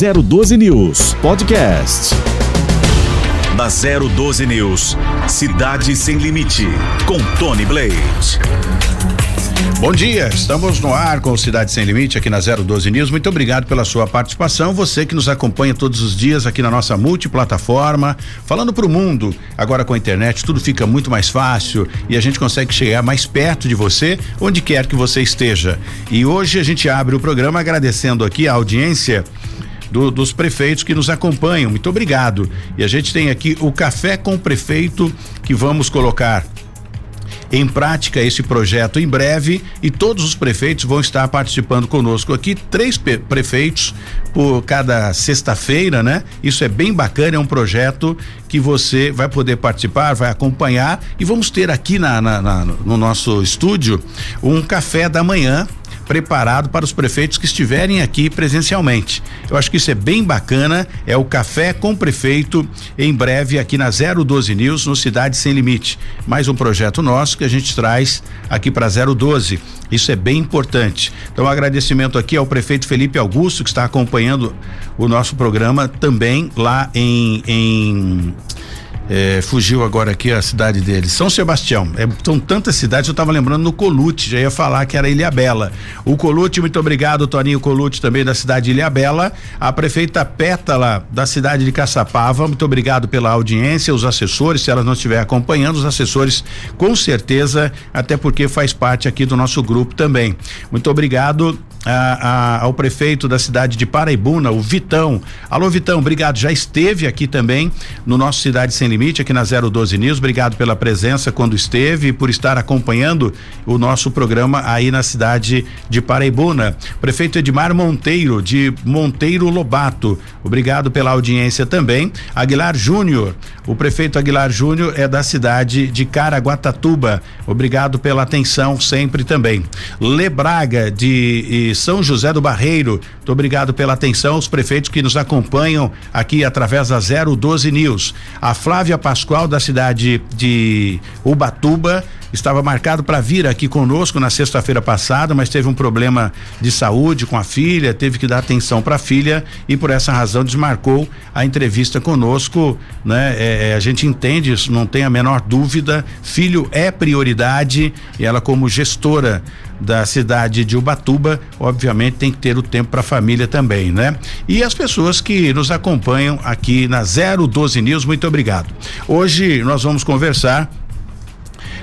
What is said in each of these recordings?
012 News Podcast. Na 012 News, Cidade Sem Limite, com Tony Blade. Bom dia, estamos no ar com Cidade Sem Limite aqui na 012 News. Muito obrigado pela sua participação. Você que nos acompanha todos os dias aqui na nossa multiplataforma, falando para o mundo. Agora com a internet tudo fica muito mais fácil e a gente consegue chegar mais perto de você, onde quer que você esteja. E hoje a gente abre o programa agradecendo aqui a audiência. Do, dos prefeitos que nos acompanham. Muito obrigado. E a gente tem aqui o café com o prefeito que vamos colocar em prática esse projeto em breve e todos os prefeitos vão estar participando conosco aqui, três prefeitos por cada sexta-feira, né? Isso é bem bacana, é um projeto que você vai poder participar, vai acompanhar e vamos ter aqui na, na, na no nosso estúdio um café da manhã preparado para os prefeitos que estiverem aqui presencialmente. Eu acho que isso é bem bacana, é o café com prefeito em breve aqui na 012 News, no Cidade Sem Limite. Mais um projeto nosso que a gente traz aqui para 012. Isso é bem importante. Então, um agradecimento aqui ao prefeito Felipe Augusto, que está acompanhando o nosso programa também lá em, em é, fugiu agora aqui a cidade dele, São Sebastião. É, são tantas cidades, eu estava lembrando no Colute, já ia falar que era Ilha Bela. O Colute, muito obrigado, Toninho Colute, também da cidade de Ilha Bela. A prefeita Pétala, da cidade de Caçapava, muito obrigado pela audiência, os assessores, se elas não estiver acompanhando, os assessores, com certeza, até porque faz parte aqui do nosso grupo também. Muito obrigado a, a, ao prefeito da cidade de Paraibuna, o Vitão. Alô, Vitão, obrigado. Já esteve aqui também no nosso Cidade Sem Limite, aqui na 012 News. Obrigado pela presença quando esteve e por estar acompanhando o nosso programa aí na cidade de Paraibuna. Prefeito Edmar Monteiro, de Monteiro Lobato. Obrigado pela audiência também. Aguilar Júnior, o prefeito Aguilar Júnior é da cidade de Caraguatatuba. Obrigado pela atenção sempre também. Lebraga de são José do Barreiro. Muito obrigado pela atenção, os prefeitos que nos acompanham aqui através da 012 News. A Flávia Pascoal, da cidade de Ubatuba, estava marcado para vir aqui conosco na sexta-feira passada, mas teve um problema de saúde com a filha, teve que dar atenção para a filha e por essa razão desmarcou a entrevista conosco, né? É, é, a gente entende isso, não tem a menor dúvida. Filho é prioridade e ela como gestora da cidade de Ubatuba, obviamente tem que ter o tempo para a família também, né? E as pessoas que nos acompanham aqui na 012 News, muito obrigado. Hoje nós vamos conversar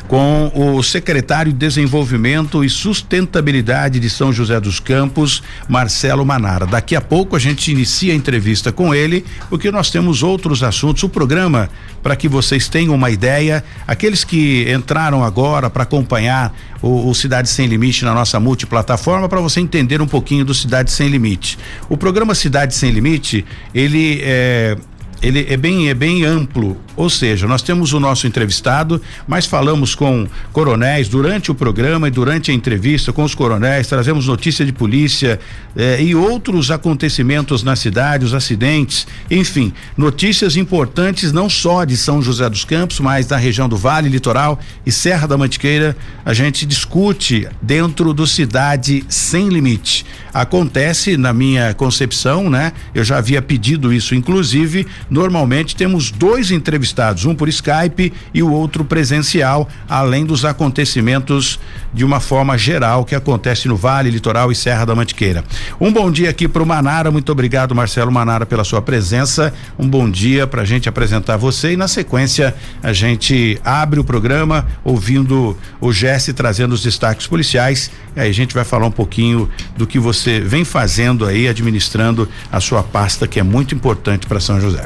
com o secretário de Desenvolvimento e Sustentabilidade de São José dos Campos, Marcelo Manara. Daqui a pouco a gente inicia a entrevista com ele, porque nós temos outros assuntos. O programa, para que vocês tenham uma ideia, aqueles que entraram agora para acompanhar o, o, Cidade Sem Limite na nossa multiplataforma, para você entender um pouquinho do Cidade Sem Limite. O programa Cidade Sem Limite, ele é ele é bem, é bem amplo, ou seja, nós temos o nosso entrevistado, mas falamos com coronéis durante o programa e durante a entrevista com os coronéis, trazemos notícia de polícia eh, e outros acontecimentos na cidade, os acidentes, enfim, notícias importantes não só de São José dos Campos, mas da região do Vale, Litoral e Serra da Mantiqueira, a gente discute dentro do Cidade Sem Limite. Acontece na minha concepção, né? Eu já havia pedido isso, inclusive Normalmente temos dois entrevistados, um por Skype e o outro presencial, além dos acontecimentos de uma forma geral que acontece no Vale, Litoral e Serra da Mantiqueira. Um bom dia aqui para o Manara, muito obrigado Marcelo Manara pela sua presença. Um bom dia para a gente apresentar você e na sequência a gente abre o programa ouvindo o Jesse trazendo os destaques policiais. E aí a gente vai falar um pouquinho do que você vem fazendo aí, administrando a sua pasta que é muito importante para São José.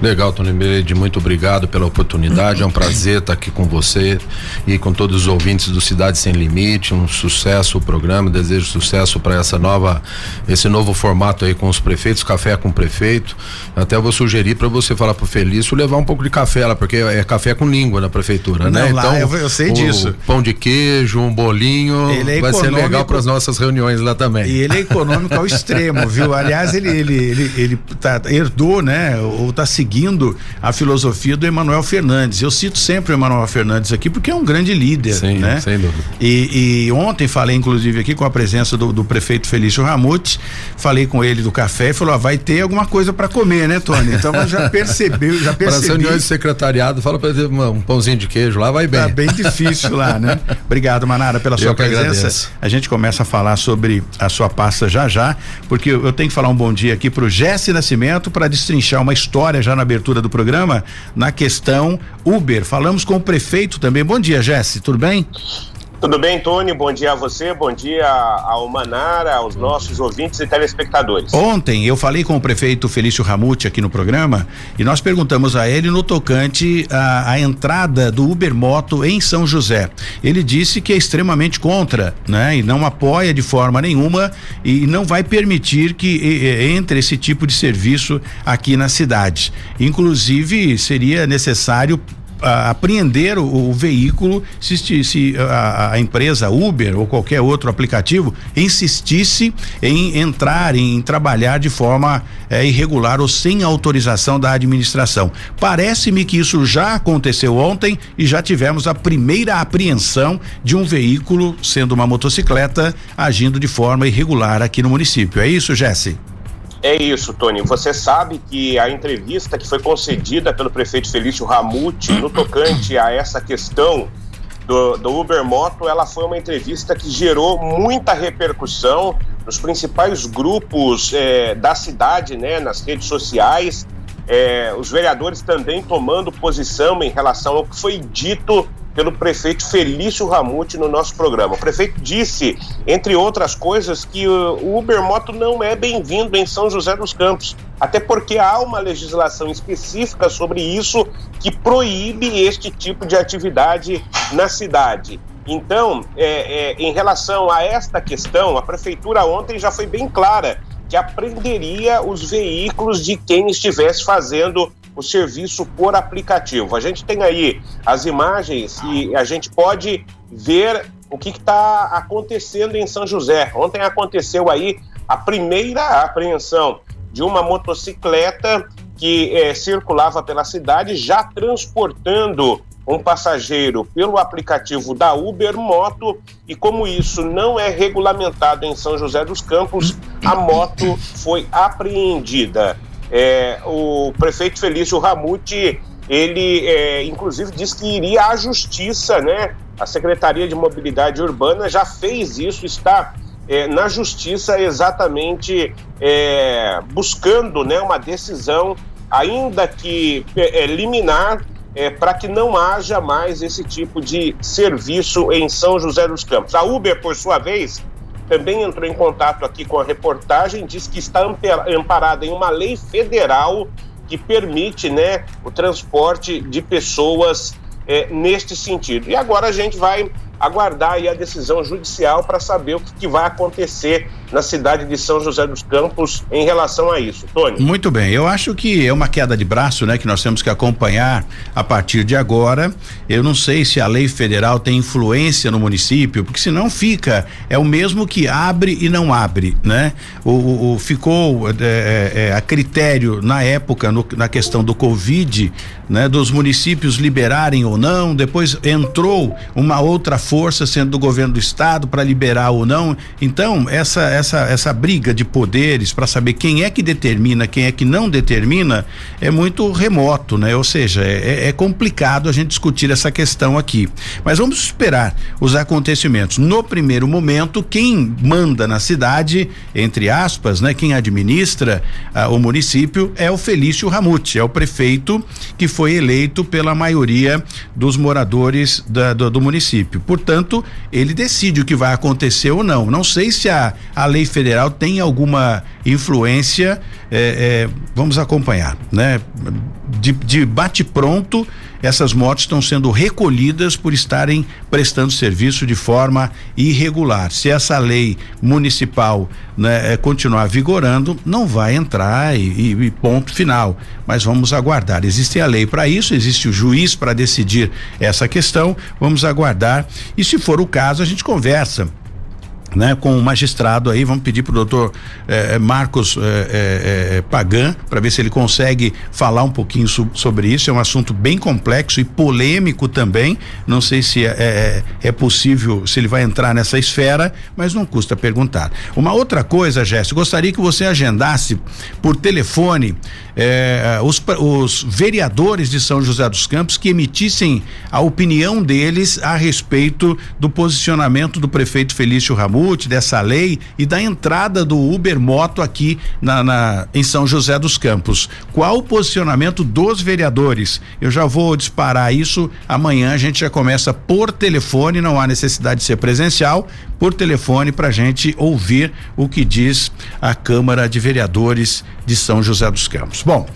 Legal, Tony Meide, muito obrigado pela oportunidade. É um prazer estar aqui com você e com todos os ouvintes do Cidade Sem Limite. Um sucesso o programa, desejo sucesso para essa nova, esse novo formato aí com os prefeitos, café com prefeito. Até vou sugerir para você falar pro Felício levar um pouco de café lá, porque é café com língua na prefeitura, né? Não, né? Lá, então, eu, eu sei disso. Pão de queijo, um bolinho, é vai ser legal para as nossas reuniões lá também. E ele é econômico ao extremo, viu? Aliás, ele ele ele, ele tá, herdou, né? Ou tá seguindo seguindo a filosofia do Emanuel Fernandes. Eu cito sempre o Emanuel Fernandes aqui porque é um grande líder, Sim, né? Sem dúvida. E, e ontem falei inclusive aqui com a presença do, do prefeito Felício Ramute, falei com ele do café e falou: ah, vai ter alguma coisa para comer, né, Tony? Então já percebeu, já percebi. Para reuniões de secretariado, fala para ter um pãozinho de queijo lá, vai bem. Tá bem difícil lá, né? Obrigado, Manara, pela sua presença. A gente começa a falar sobre a sua pasta já já, porque eu tenho que falar um bom dia aqui pro Jesse Nascimento para destrinchar uma história já na abertura do programa na questão Uber. Falamos com o prefeito também. Bom dia, Jesse, tudo bem? Tudo bem, Tony? Bom dia a você, bom dia ao Manara, aos nossos ouvintes e telespectadores. Ontem eu falei com o prefeito Felício Ramute aqui no programa e nós perguntamos a ele no tocante à, entrada do Uber Moto em São José. Ele disse que é extremamente contra, né? E não apoia de forma nenhuma e não vai permitir que entre esse tipo de serviço aqui na cidade. Inclusive, seria necessário apreender o, o, veículo se, se a, a, empresa Uber ou qualquer outro aplicativo insistisse em entrar, em trabalhar de forma é, irregular ou sem autorização da administração. Parece-me que isso já aconteceu ontem e já tivemos a primeira apreensão de um veículo, sendo uma motocicleta, agindo de forma irregular aqui no município. É isso, Jesse? É isso, Tony. Você sabe que a entrevista que foi concedida pelo prefeito Felício Ramute no tocante a essa questão do, do Uber Moto, ela foi uma entrevista que gerou muita repercussão nos principais grupos é, da cidade, né, nas redes sociais. É, os vereadores também tomando posição em relação ao que foi dito pelo prefeito Felício Ramute no nosso programa. O prefeito disse, entre outras coisas, que o Uber Moto não é bem-vindo em São José dos Campos, até porque há uma legislação específica sobre isso que proíbe este tipo de atividade na cidade. Então, é, é, em relação a esta questão, a prefeitura ontem já foi bem clara que apreenderia os veículos de quem estivesse fazendo o serviço por aplicativo. A gente tem aí as imagens e a gente pode ver o que está acontecendo em São José. Ontem aconteceu aí a primeira apreensão de uma motocicleta que é, circulava pela cidade, já transportando um passageiro pelo aplicativo da Uber Moto e como isso não é regulamentado em São José dos Campos, a moto foi apreendida. É, o prefeito Felício Ramute, ele é, inclusive disse que iria à justiça, né? A Secretaria de Mobilidade Urbana já fez isso, está é, na justiça exatamente é, buscando né, uma decisão, ainda que é, liminar, é, para que não haja mais esse tipo de serviço em São José dos Campos. A Uber, por sua vez, também entrou em contato aqui com a reportagem, diz que está amparada em uma lei federal que permite né, o transporte de pessoas é, neste sentido. E agora a gente vai aguardar a decisão judicial para saber o que, que, vai acontecer na cidade de São José dos Campos em relação a isso. Tony. Muito bem, eu acho que é uma queda de braço, né, que nós temos que acompanhar a partir de agora. Eu não sei se a lei federal tem influência no município, porque senão fica é o mesmo que abre e não abre, né? O, o, o ficou é, é, é a critério na época no, na questão do Covid, né, dos municípios liberarem ou não. Depois entrou uma outra força sendo do governo do estado para liberar ou não. Então, essa essa essa briga de poderes para saber quem é que determina, quem é que não determina, é muito remoto, né? Ou seja, é, é, é complicado a gente discutir essa questão aqui. Mas vamos esperar os acontecimentos. No primeiro momento, quem manda na cidade, entre aspas, né, quem administra ah, o município é o Felício Ramute, é o prefeito que foi eleito pela maioria dos moradores da, do, do município. Por Portanto, ele decide o que vai acontecer ou não. Não sei se a, a lei federal tem alguma influência, é, é, vamos acompanhar, né? De, de bate-pronto, essas motos estão sendo recolhidas por estarem prestando serviço de forma irregular. Se essa lei municipal né, é, continuar vigorando, não vai entrar e, e, ponto final. Mas vamos aguardar. Existe a lei para isso, existe o juiz para decidir essa questão. Vamos aguardar. E se for o caso, a gente conversa né, com o magistrado aí, vamos pedir para o doutor eh, eh, Marcos eh, eh Pagan para ver se ele consegue falar um pouquinho so, sobre isso. É um assunto bem complexo e polêmico também. Não sei se é, é, é, possível, se ele vai entrar nessa esfera, mas não custa perguntar. Uma outra coisa, Jéssica, gostaria que você agendasse por telefone eh, os, os vereadores de São José dos Campos que emitissem a opinião deles a respeito do posicionamento do prefeito Felício Ramon dessa lei e da entrada do Uber Moto aqui na, na, em São José dos Campos. Qual o posicionamento dos vereadores? Eu já vou disparar isso. Amanhã a gente já começa por telefone, não há necessidade de ser presencial, por telefone para a gente ouvir o que diz a Câmara de Vereadores de São José dos Campos. Bom.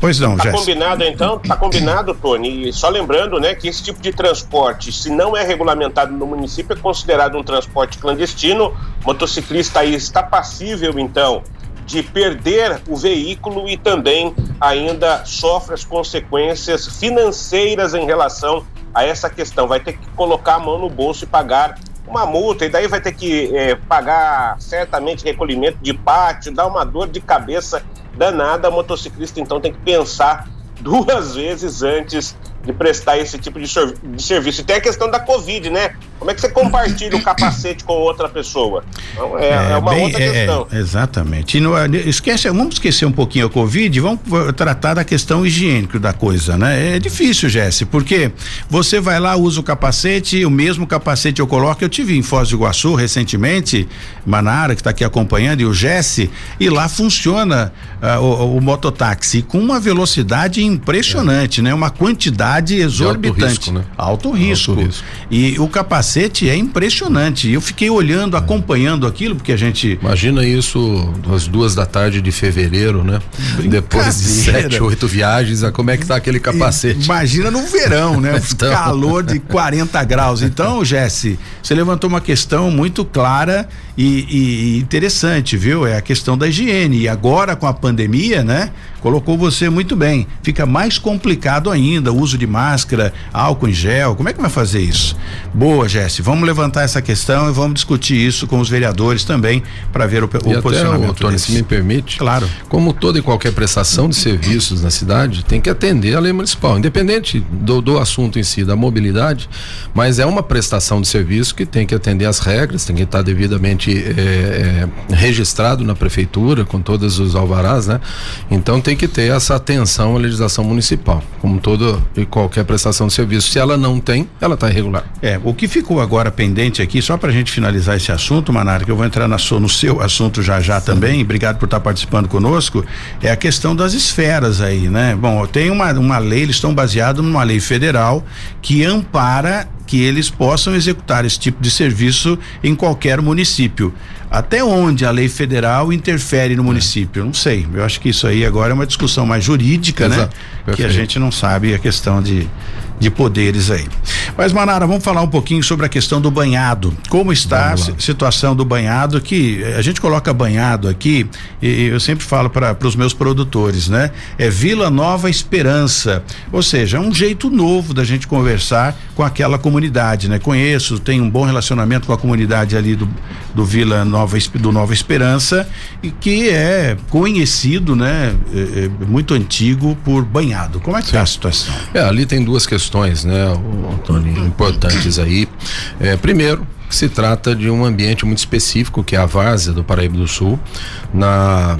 Pois não, Tá combinado então? Tá combinado, Tony. E só lembrando, né, que esse tipo de transporte, se não é regulamentado no município, é considerado um transporte clandestino. O motociclista aí está passível, então, de perder o veículo e também ainda sofre as consequências financeiras em relação a essa questão. Vai ter que colocar a mão no bolso e pagar uma multa, e daí vai ter que eh, pagar certamente recolhimento de pátio, dar uma dor de cabeça danada, a motociclista então tem que pensar duas vezes antes de prestar esse tipo de, de, serviço. E tem a questão da Covid, né? Como é que você compartilha o capacete com outra pessoa? Então, é, é, é uma bem, outra é, questão. É, exatamente. E no, esquece, vamos esquecer um pouquinho a Covid, vamos tratar da questão higiênica da coisa, né? É difícil, Jesse, porque você vai lá, usa o capacete, o mesmo capacete eu coloco, eu tive em Foz do Iguaçu recentemente, Manara, que está aqui acompanhando, e o Jesse, e lá funciona uh, o, o mototáxi com uma velocidade impressionante, né? Uma quantidade exorbitante. Alto risco, né? Alto risco. Alto risco. E o capacete é impressionante. Eu fiquei olhando, é. acompanhando aquilo, porque a gente. Imagina isso às duas da tarde de fevereiro, né? Depois de sete, oito viagens, como é que tá aquele capacete? Imagina no verão, né? então... Calor de 40 graus. Então, Jesse, você levantou uma questão muito clara e, e interessante, viu? É a questão da higiene. E agora com a pandemia, né? Colocou você muito bem. Fica mais complicado ainda o uso de máscara, álcool em gel. Como é que vai fazer isso? Boa, Jesse. Vamos levantar essa questão e vamos discutir isso com os vereadores também para ver o, o e posicionamento. Até, Tony, se me permite. Claro. Como toda e qualquer prestação de serviços na cidade, tem que atender a lei municipal, independente do, do assunto em si, da mobilidade, mas é uma prestação de serviço que tem que atender às regras, tem que estar devidamente é, registrado na prefeitura com todos os alvarás, né? Então tem que ter essa atenção à legislação municipal, como toda e qualquer prestação de serviço. Se ela não tem, ela está irregular. É, o que ficou agora pendente aqui, só para a gente finalizar esse assunto, Manara, que eu vou entrar na no seu assunto já já também, obrigado por estar tá participando conosco, é a questão das esferas aí, né? Bom, tem uma, uma lei, eles estão baseados numa lei federal que ampara que eles possam executar esse tipo de serviço em qualquer município. Até onde a lei federal interfere no é. município? Não sei. Eu acho que isso aí agora é uma discussão mais jurídica, né? Exato. né? Perfeito. Que a gente não sabe a questão de de poderes aí. Mas Manara, vamos falar um pouquinho sobre a questão do banhado. Como está a situação do banhado que a gente coloca banhado aqui e eu sempre falo para os meus produtores, né? É Vila Nova Esperança, ou seja, é um jeito novo da gente conversar com aquela comunidade, né? Conheço, tenho um bom relacionamento com a comunidade ali do, do Vila Nova do Nova Esperança e que é conhecido, né? É, é muito antigo por banhado. Como é que está a situação? É, ali tem duas questões questões, né, Antônio, importantes aí. É, primeiro, se trata de um ambiente muito específico que é a Várzea do Paraíba do Sul. Na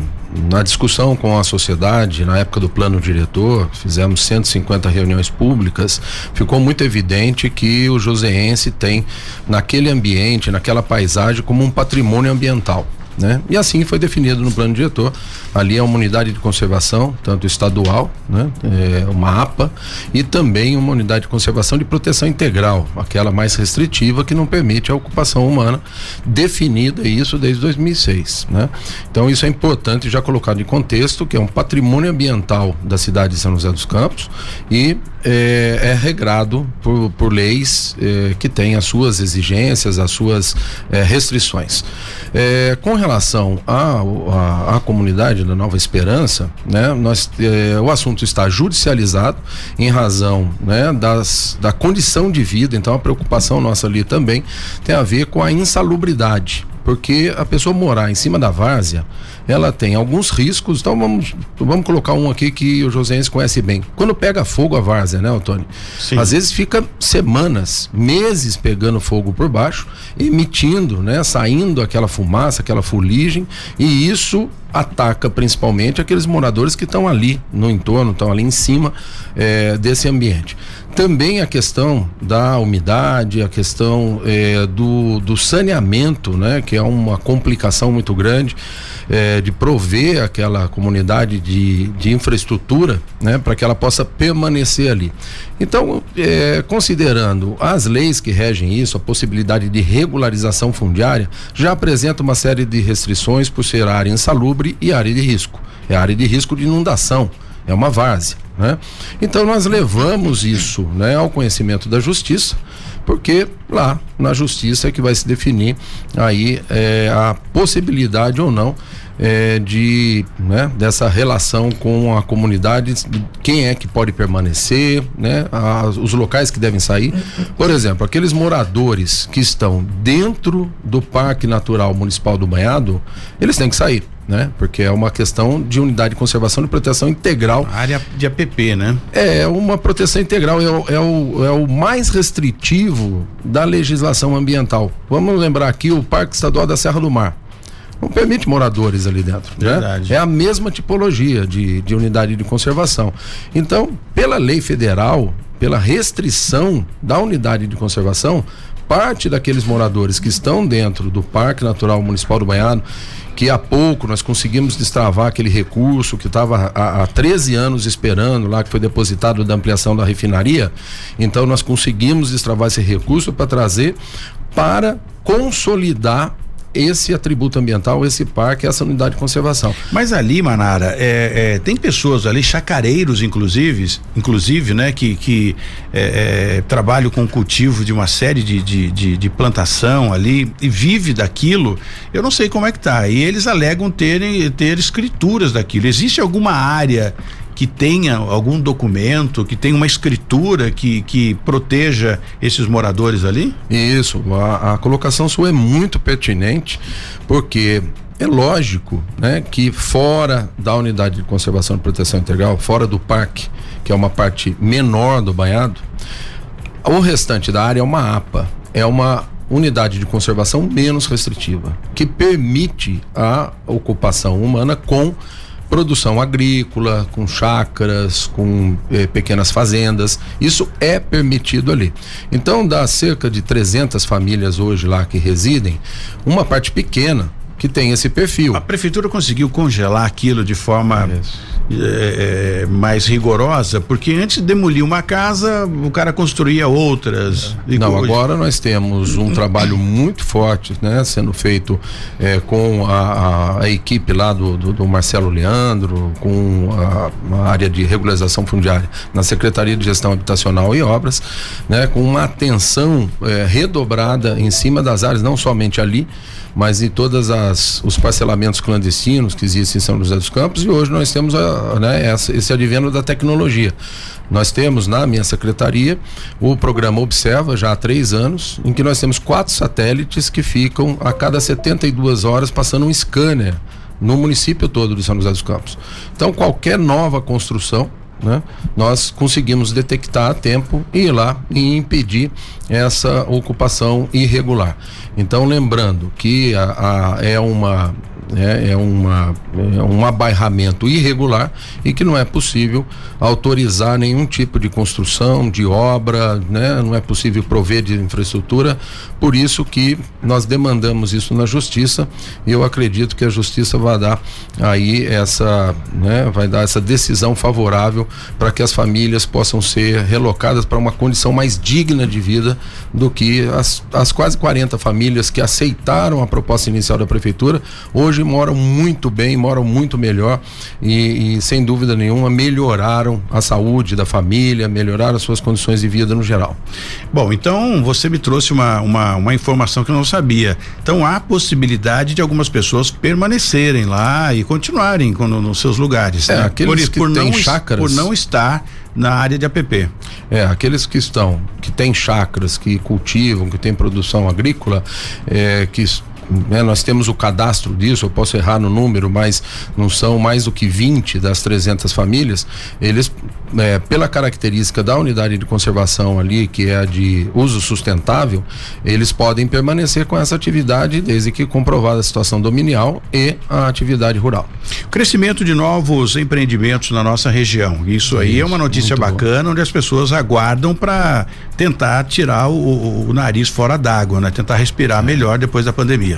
na discussão com a sociedade, na época do plano diretor, fizemos 150 reuniões públicas, ficou muito evidente que o joseense tem naquele ambiente, naquela paisagem como um patrimônio ambiental. Né? E assim foi definido no plano diretor. Ali é uma unidade de conservação, tanto estadual, né? É uma APA, e também uma unidade de conservação de proteção integral, aquela mais restritiva que não permite a ocupação humana, definida isso desde 2006. Né? Então isso é importante já colocado em contexto, que é um patrimônio ambiental da cidade de São José dos Campos e é, é regrado por, por leis é, que têm as suas exigências, as suas é, restrições. É, com relação à a, a, a, comunidade na Nova Esperança, né, nós, eh, o assunto está judicializado em razão né, das, da condição de vida, então a preocupação nossa ali também tem a ver com a insalubridade porque a pessoa morar em cima da várzea, ela tem alguns riscos. Então vamos, vamos colocar um aqui que o Joséense conhece bem. Quando pega fogo a várzea, né, Antônio? Sim. Às vezes fica semanas, meses pegando fogo por baixo, emitindo, né, saindo aquela fumaça, aquela fuligem, e isso ataca principalmente aqueles moradores que estão ali no entorno, estão ali em cima é, desse ambiente. Também a questão da umidade, a questão é, do, do saneamento, né, que é uma complicação muito grande é, de prover aquela comunidade de, de infraestrutura, né, para que ela possa permanecer ali. Então, considerando as leis que regem isso, a possibilidade de regularização fundiária, já apresenta uma série de restrições por ser área insalubre e área de risco. É área de risco de inundação, é uma várzea. Né? Então nós levamos isso né, ao conhecimento da justiça, porque lá na justiça é que vai se definir aí é, a possibilidade ou não é, de né, dessa relação com a comunidade, quem é que pode permanecer, né, as, os locais que devem sair. Por exemplo, aqueles moradores que estão dentro do Parque Natural Municipal do Banhado, eles têm que sair. Né? Porque é uma questão de unidade de conservação e proteção integral. A área de APP, né? É, uma proteção integral, é o, é, o, é o mais restritivo da legislação ambiental. Vamos lembrar aqui o Parque Estadual da Serra do Mar não permite moradores ali dentro. Né? É a mesma tipologia de, de unidade de conservação. Então, pela lei federal, pela restrição da unidade de conservação, parte daqueles moradores que estão dentro do Parque Natural Municipal do Banhado, que há pouco nós conseguimos destravar aquele recurso que estava há, há 13 anos esperando lá, que foi depositado da ampliação da refinaria, então nós conseguimos destravar esse recurso para trazer para consolidar esse atributo ambiental, esse parque, essa unidade de conservação. Mas ali, Manara, é, é, tem pessoas ali, chacareiros, inclusive, inclusive, né, que, que é, é, trabalham com cultivo de uma série de, de, de, de, plantação ali e vive daquilo. Eu não sei como é que tá. E eles alegam terem ter escrituras daquilo. Existe alguma área que tenha algum documento, que tenha uma escritura que, que proteja esses moradores ali? Isso, a, a colocação sua é muito pertinente, porque é lógico, né, que fora da unidade de conservação e proteção integral, fora do parque, que é uma parte menor do banhado, o restante da área é uma APA, é uma unidade de conservação menos restritiva, que permite a ocupação humana com produção agrícola, com chácaras, com eh, pequenas fazendas. Isso é permitido ali. Então, dá cerca de 300 famílias hoje lá que residem, uma parte pequena que tem esse perfil. A prefeitura conseguiu congelar aquilo de forma é, é, mais rigorosa, porque antes de demolir uma casa, o cara construía outras. É. Não, hoje... agora nós temos um trabalho muito forte, né, sendo feito é, com a, a, a, equipe lá do, do, do Marcelo Leandro, com a, a, área de regularização fundiária na Secretaria de Gestão Habitacional e Obras, né, com uma atenção é, redobrada em cima das áreas, não somente ali, mas em todas as os parcelamentos clandestinos que existem em São José dos Campos e hoje nós temos a, né, essa, esse advento da tecnologia. Nós temos na minha secretaria o programa Observa já há três anos, em que nós temos quatro satélites que ficam a cada 72 horas passando um scanner no município todo de São José dos Campos. Então qualquer nova construção né? Nós conseguimos detectar a tempo e ir lá e impedir essa ocupação irregular. Então, lembrando que a, a é uma é, é, uma, é um abairramento irregular e que não é possível autorizar nenhum tipo de construção, de obra, né? não é possível prover de infraestrutura. Por isso que nós demandamos isso na justiça e eu acredito que a justiça vai dar aí essa, né? vai dar essa decisão favorável para que as famílias possam ser relocadas para uma condição mais digna de vida do que as, as quase 40 famílias que aceitaram a proposta inicial da prefeitura hoje hoje moram muito bem, moram muito melhor e, e, sem dúvida nenhuma melhoraram a saúde da família, melhoraram as suas condições de vida no geral. Bom, então você me trouxe uma, uma, uma informação que eu não sabia. Então há possibilidade de algumas pessoas permanecerem lá e continuarem com, no, nos seus lugares. É, né? aqueles por, que por têm não, chácaras. Por não estar na área de APP. É, aqueles que estão, que têm chácaras, que cultivam, que têm produção agrícola, é, que né, nós temos o cadastro disso, eu posso errar no número, mas não são mais do que 20 das 300 famílias, eles, é, pela característica da unidade de conservação ali, que é a de uso sustentável, eles podem permanecer com essa atividade desde que comprovada a situação dominial e a atividade rural. Crescimento de novos empreendimentos na nossa região. Isso aí Isso, é uma notícia bacana, onde as pessoas aguardam para tentar tirar o, o, o nariz fora d'água, né? Tentar respirar melhor depois da pandemia.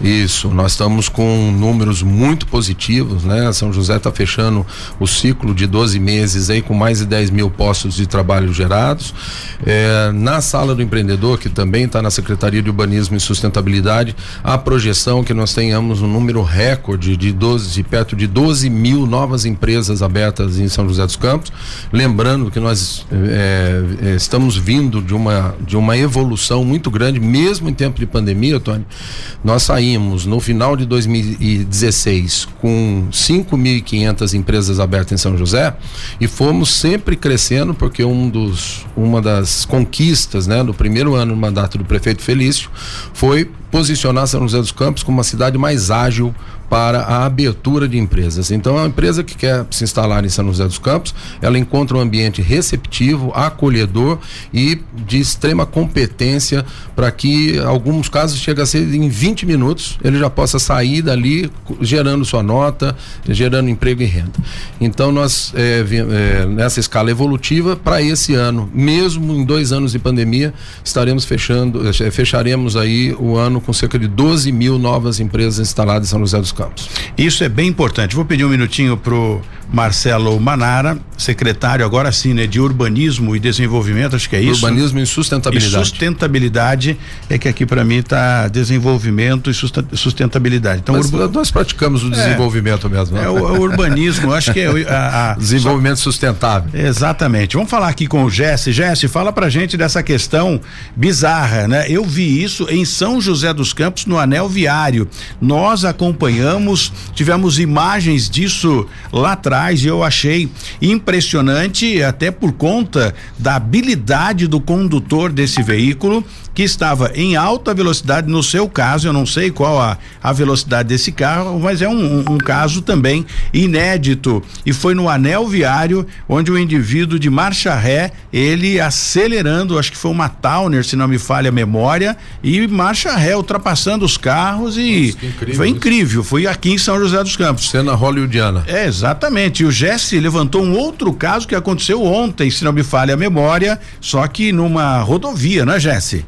Isso, nós estamos com números muito positivos, né? São José está fechando o ciclo de 12 meses aí com mais de 10 mil postos de trabalho gerados. É, na sala do empreendedor, que também está na Secretaria de Urbanismo e Sustentabilidade, a projeção que nós tenhamos um número recorde de 12, de perto de 12 mil novas empresas abertas em São José dos Campos. Lembrando que nós é, é, estamos vindo de uma, de uma evolução muito grande, mesmo em tempo de pandemia, Tony. Nós saímos saímos no final de 2016 com 5.500 empresas abertas em São José e fomos sempre crescendo porque um dos, uma das conquistas né, do primeiro ano do mandato do prefeito Felício foi posicionar São José dos Campos como uma cidade mais ágil para a abertura de empresas. Então, a empresa que quer se instalar em São José dos Campos, ela encontra um ambiente receptivo, acolhedor e de extrema competência para que, alguns casos, chegue a ser em 20 minutos, ele já possa sair dali gerando sua nota, gerando emprego e renda. Então, nós, é, é, nessa escala evolutiva, para esse ano, mesmo em dois anos de pandemia, estaremos fechando, é, fecharemos aí o ano com cerca de 12 mil novas empresas instaladas em São José dos Campos. Isso é bem importante. Vou pedir um minutinho pro Marcelo Manara, secretário agora sim, né, de Urbanismo e Desenvolvimento, acho que é isso. Urbanismo e Sustentabilidade. E sustentabilidade é que aqui para mim tá desenvolvimento e sustentabilidade. Então, urba... nós praticamos o é. desenvolvimento é, mesmo. Né? É o, o, urbanismo, acho que é a, a desenvolvimento sustentável. Exatamente. Vamos falar aqui com o Jesse. Jesse, fala pra gente dessa questão bizarra, né? Eu vi isso em São José dos Campos no Anel Viário. Nós acompanhamos acompanhamos, tivemos imagens disso lá atrás e eu achei impressionante, até por conta da habilidade do condutor desse veículo que estava em alta velocidade, no seu caso, eu não sei qual a, a velocidade desse carro, mas é um, um, um caso também inédito. E foi no anel viário onde o indivíduo de marcha ré, ele acelerando, acho que foi uma Towner, se não me falha a memória, e marcha ré, ultrapassando os carros e Nossa, incrível foi incrível. Foi aqui em São José dos Campos. Cena hollywoodiana. É, exatamente. E o Jesse levantou um outro caso que aconteceu ontem, se não me falha a memória, só que numa rodovia, né, Jesse?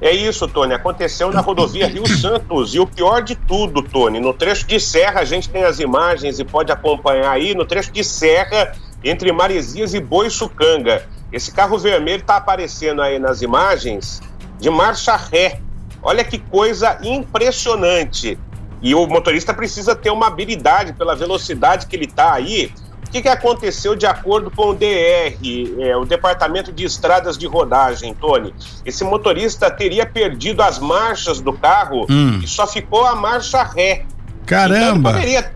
É isso, Tony. Aconteceu na rodovia Rio Santos. E o pior de tudo, Tony, no trecho de serra, a gente tem as imagens e pode acompanhar aí, no trecho de serra, entre Maresias e Boiçucanga. Esse carro vermelho está aparecendo aí nas imagens de marcha ré. Olha que coisa impressionante. E o motorista precisa ter uma habilidade pela velocidade que ele está aí o que, que aconteceu de acordo com o DR, é, o Departamento de Estradas de Rodagem, Tony? Esse motorista teria perdido as marchas do carro hum. e só ficou a marcha ré. Caramba! Então ele, poderia,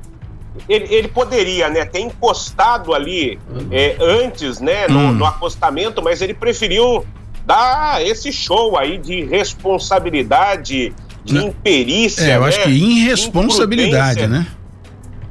ele, ele, poderia né, ter encostado ali é, antes, né, no, hum. no acostamento, mas ele preferiu dar esse show aí de responsabilidade, de imperícia. É, eu né? acho que irresponsabilidade, né?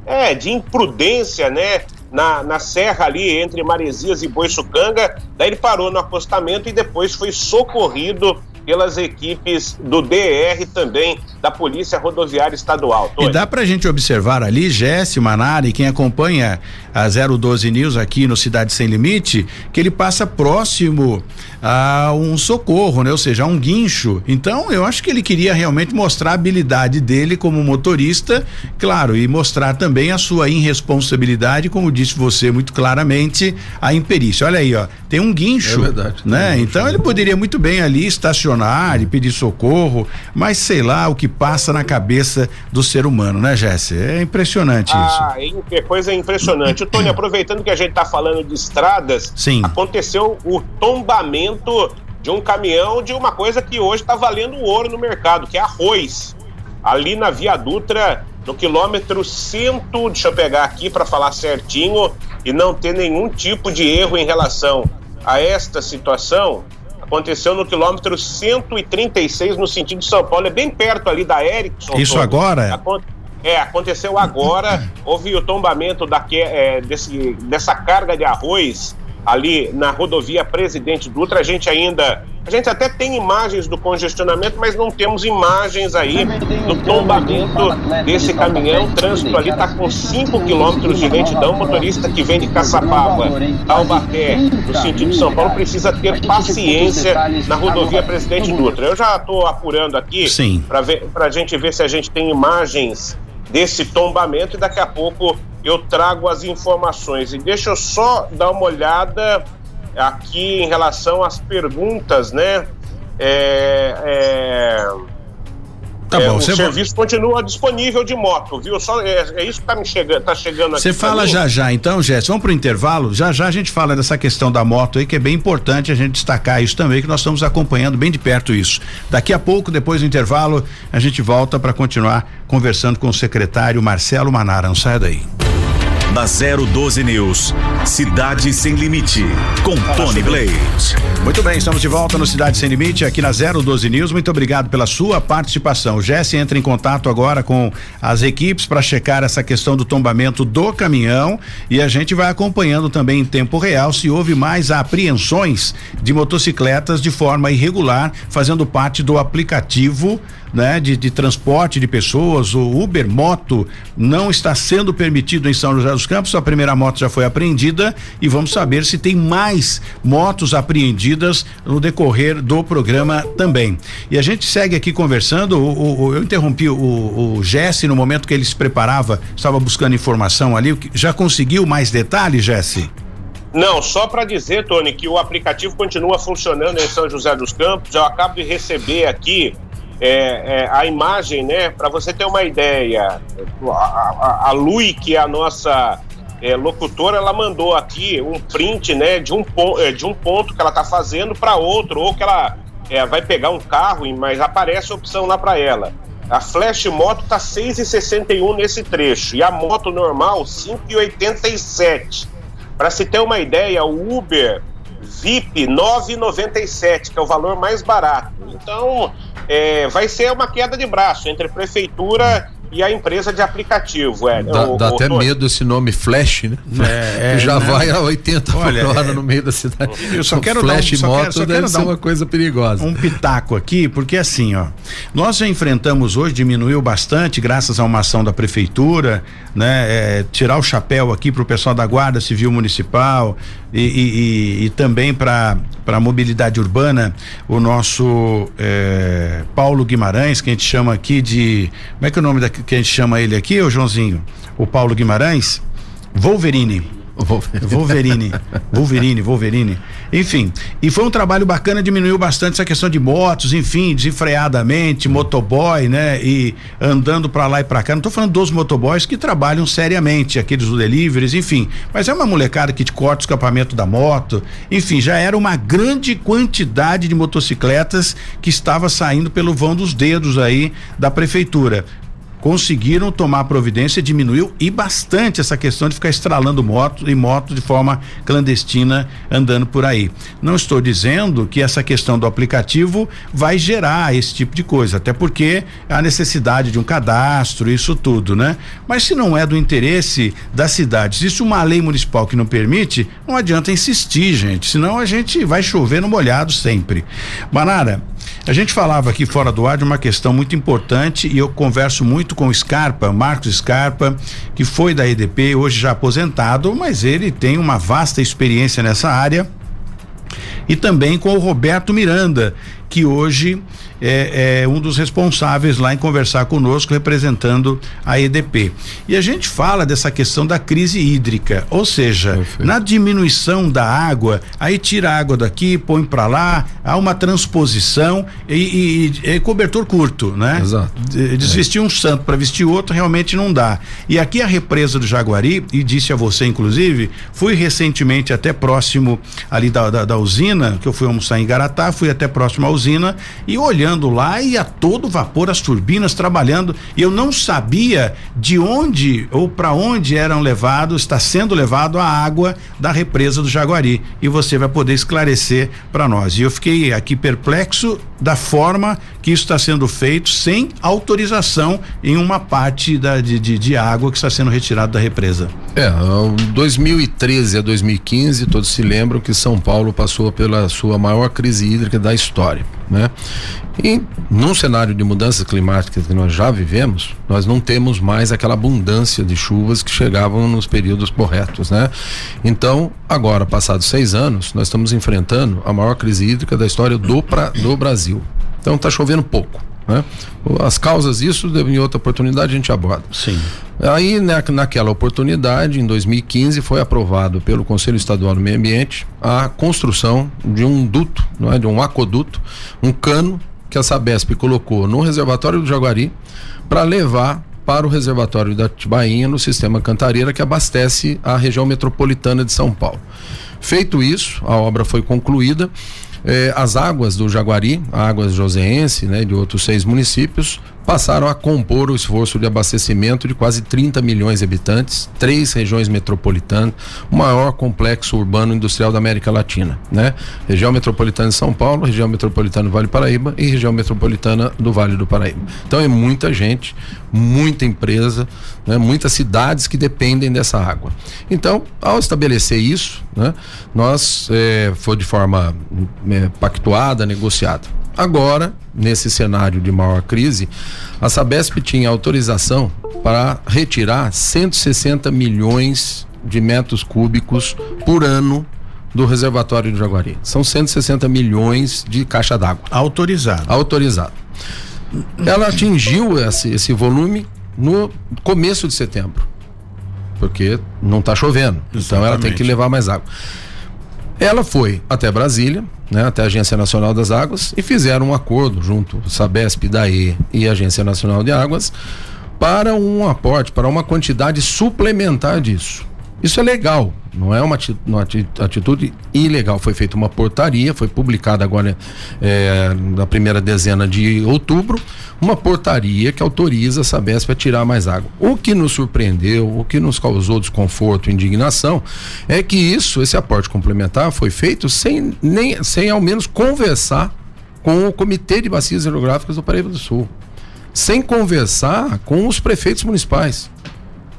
É, de imprudência, né? na, na serra ali entre Maresias e Boiçucanga. Daí ele parou no acostamento e depois foi socorrido pelas equipes do DR também da Polícia Rodoviária Estadual. Tony. E dá pra gente observar ali, Jesse Manari, quem acompanha a 012 News aqui no Cidade Sem Limite, que ele passa próximo a um socorro, né? Ou seja, a um guincho. Então, eu acho que ele queria realmente mostrar a habilidade dele como motorista, claro, e mostrar também a sua irresponsabilidade, como disse você muito claramente, a imperícia. Olha aí, ó, tem um guincho, é verdade, né? Um então, ele poderia muito bem ali estacionar questionar e pedir socorro, mas sei lá o que passa na cabeça do ser humano, né, Jesse? É impressionante ah, isso. É coisa impressionante. Tony, aproveitando que a gente está falando de estradas, Sim. aconteceu o tombamento de um caminhão de uma coisa que hoje está valendo ouro no mercado, que é arroz. Ali na Via Dutra, no quilômetro 100, deixa eu pegar aqui para falar certinho e não ter nenhum tipo de erro em relação a esta situação. Aconteceu no quilômetro 136, no sentido de São Paulo, é bem perto ali da Erickson. Isso todo. agora? É, aconteceu agora. Houve o tombamento da, é, desse, dessa carga de arroz ali na rodovia Presidente Dutra. A gente ainda. A gente até tem imagens do congestionamento, mas não temos imagens aí do tombamento desse caminhão. O trânsito ali está com 5 quilômetros de lentidão. O motorista que vem de Caçapava, Taubaté, no sentido de São Paulo, precisa ter paciência na rodovia Presidente Dutra. Eu já estou apurando aqui para a gente ver se a gente tem imagens desse tombamento e daqui a pouco eu trago as informações. E deixa eu só dar uma olhada aqui em relação às perguntas, né? É, é, Tá é, bom, o serviço vai... continua disponível de moto, viu? Só, é, é isso que tá, me chegando, tá chegando aqui. Você fala já já, então, Jéssica, vamos pro intervalo. Já já a gente fala dessa questão da moto aí, que é bem importante a gente destacar isso também, que nós estamos acompanhando bem de perto isso. Daqui a pouco, depois do intervalo, a gente volta para continuar conversando com o secretário Marcelo Manara. Não saia daí na 012 News. Cidade Sem Limite, com Tony Blade. Muito bem, estamos de volta no Cidade Sem Limite, aqui na 012 News. Muito obrigado pela sua participação. O Jesse entra em contato agora com as equipes para checar essa questão do tombamento do caminhão e a gente vai acompanhando também em tempo real se houve mais apreensões de motocicletas de forma irregular, fazendo parte do aplicativo né, de, de, transporte de pessoas, o Uber Moto não está sendo permitido em São José dos Campos. A primeira moto já foi apreendida e vamos saber se tem mais motos apreendidas no decorrer do programa também. E a gente segue aqui conversando. O, o, eu interrompi o, o Jesse no momento que ele se preparava, estava buscando informação ali. Já conseguiu mais detalhes, Jesse? Não, só para dizer, Tony, que o aplicativo continua funcionando em São José dos Campos. Eu acabo de receber aqui é, é, a imagem, né? Para você ter uma ideia, a, a, a Lui, que é a nossa é, locutora, ela mandou aqui um print, né? De um, é, de um ponto que ela está fazendo para outro, ou que ela é, vai pegar um carro, mas aparece a opção lá para ela. A Flash Moto tá 6,61 nesse trecho e a moto normal 5,87. Para se ter uma ideia, o Uber VIP 9,97, que é o valor mais barato. Então, é, vai ser uma queda de braço entre prefeitura e a empresa de aplicativo. É, dá, o, dá o, até o, medo esse nome Flash, né? É, é, já né? vai a 80 Olha, por hora é, no meio da cidade. Eu só quero Flash dar um, só moto quero, só deve ser uma coisa perigosa. Um pitaco aqui, porque assim, ó, nós já enfrentamos hoje, diminuiu bastante, graças a uma ação da prefeitura, né? É, tirar o chapéu aqui para o pessoal da Guarda Civil Municipal e, e, e, também para a mobilidade urbana, o nosso é, Paulo Guimarães, que a gente chama aqui de. Como é que é o nome da, que a gente chama ele aqui, ô Joãozinho? O Paulo Guimarães? Wolverine. Wolverine. Wolverine, Wolverine. Enfim, e foi um trabalho bacana, diminuiu bastante essa questão de motos, enfim, desenfreadamente, motoboy, né? E andando para lá e para cá. Não tô falando dos motoboys que trabalham seriamente, aqueles do deliveries, enfim. Mas é uma molecada que corta o escapamento da moto. Enfim, já era uma grande quantidade de motocicletas que estava saindo pelo vão dos dedos aí da prefeitura conseguiram tomar providência, diminuiu e bastante essa questão de ficar estralando moto e moto de forma clandestina andando por aí. Não estou dizendo que essa questão do aplicativo vai gerar esse tipo de coisa, até porque a necessidade de um cadastro, isso tudo, né? Mas se não é do interesse da cidade, se isso uma lei municipal que não permite, não adianta insistir, gente, senão a gente vai chover no molhado sempre. Banara, a gente falava aqui fora do ar de uma questão muito importante e eu converso muito com o Scarpa, Marcos Scarpa, que foi da EDP, hoje já aposentado, mas ele tem uma vasta experiência nessa área. E também com o Roberto Miranda, que hoje é, é, um dos responsáveis lá em conversar conosco, representando a EDP. E a gente fala dessa questão da crise hídrica, ou seja, Perfeito. na diminuição da água, aí tira a água daqui, põe para lá, há uma transposição e, e, e cobertor curto, né? Exato. Desvestir é. um santo para vestir outro realmente não dá. E aqui a represa do Jaguari, e disse a você inclusive, fui recentemente até próximo ali da, da, da usina, que eu fui almoçar em Garatá, fui até próximo à usina e olhando lá e a todo vapor as turbinas trabalhando. Eu não sabia de onde ou para onde eram levados, está sendo levado a água da represa do Jaguari. E você vai poder esclarecer para nós. E eu fiquei aqui perplexo da forma que isso está sendo feito sem autorização em uma parte da, de, de, de água que está sendo retirada da represa. É, 2013 a 2015, todos se lembram que São Paulo passou pela sua maior crise hídrica da história, né? E num cenário de mudanças climáticas que nós já vivemos, nós não temos mais aquela abundância de chuvas que chegavam nos períodos corretos, né? Então, agora, passados seis anos, nós estamos enfrentando a maior crise hídrica da história do, pra, do Brasil. Então, está chovendo pouco. Né? As causas disso, em outra oportunidade, a gente aborda. Sim. Aí, na, naquela oportunidade, em 2015, foi aprovado pelo Conselho Estadual do Meio Ambiente a construção de um duto, não é? de um aquoduto, um cano que a Sabesp colocou no reservatório do Jaguari para levar para o reservatório da Tibainha no sistema Cantareira que abastece a região metropolitana de São Paulo. Feito isso, a obra foi concluída. Eh, as águas do Jaguari, águas joseense, né, de outros seis municípios, passaram a compor o esforço de abastecimento de quase 30 milhões de habitantes, três regiões metropolitanas, o maior complexo urbano industrial da América Latina, né? Região metropolitana de São Paulo, região metropolitana do Vale do Paraíba e região metropolitana do Vale do Paraíba. Então é muita gente, muita empresa, né? muitas cidades que dependem dessa água. Então, ao estabelecer isso, né? Nós eh, foi de forma eh, pactuada, negociada Agora, nesse cenário de maior crise, a Sabesp tinha autorização para retirar 160 milhões de metros cúbicos por ano do reservatório do Jaguari. São 160 milhões de caixa d'água. Autorizado. Autorizado. Ela atingiu esse, esse volume no começo de setembro. Porque não está chovendo. Exatamente. Então ela tem que levar mais água. Ela foi até Brasília, né, até a Agência Nacional das Águas, e fizeram um acordo junto, Sabesp, DAE e Agência Nacional de Águas, para um aporte, para uma quantidade suplementar disso. Isso é legal, não é uma atitude ilegal. Foi feita uma portaria, foi publicada agora é, na primeira dezena de outubro, uma portaria que autoriza a Sabesp a tirar mais água. O que nos surpreendeu, o que nos causou desconforto e indignação é que isso, esse aporte complementar, foi feito sem, nem, sem ao menos conversar com o Comitê de Bacias Hidrográficas do Paraíba do Sul, sem conversar com os prefeitos municipais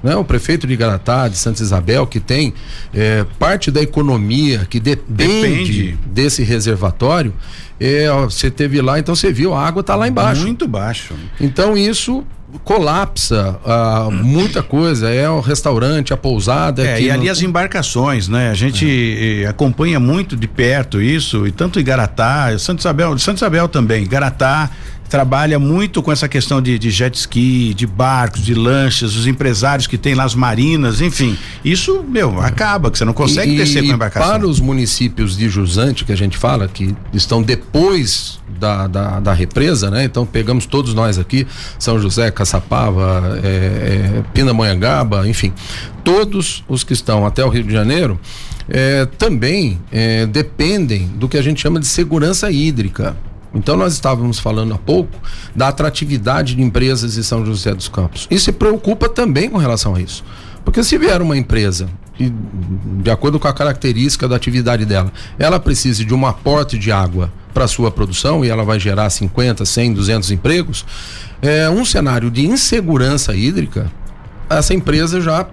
né? O prefeito de Garatá, de Santa Isabel, que tem é, parte da economia que depende, depende. desse reservatório, é, você teve lá, então você viu, a água está lá embaixo. Muito baixo. Então isso colapsa ah, muita coisa, é o restaurante, a pousada. É, e ali as embarcações, né? A gente é. acompanha muito de perto isso, e tanto em Garatá, Santa Isabel, Santa Isabel também, Garatá, trabalha muito com essa questão de, de, jet ski, de barcos, de lanchas, os empresários que tem lá as marinas, enfim. Isso, meu, acaba, que você não consegue e, descer com a embarcação. Para os municípios de jusante, que a gente fala, que estão depois da, da, da represa, né? Então pegamos todos nós aqui, São José, Caçapava, é, é, Pindamonhangaba, enfim, todos os que estão até o Rio de Janeiro. É, também é, dependem do que a gente chama de segurança hídrica. Então nós estávamos falando há pouco da atratividade de empresas em São José dos Campos. E se preocupa também com relação a isso. Porque se vier uma empresa de acordo com a característica da atividade dela, ela precise de um aporte de água para sua produção e ela vai gerar 50, 100, 200 empregos, é um cenário de insegurança hídrica, essa empresa já